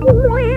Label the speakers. Speaker 1: Como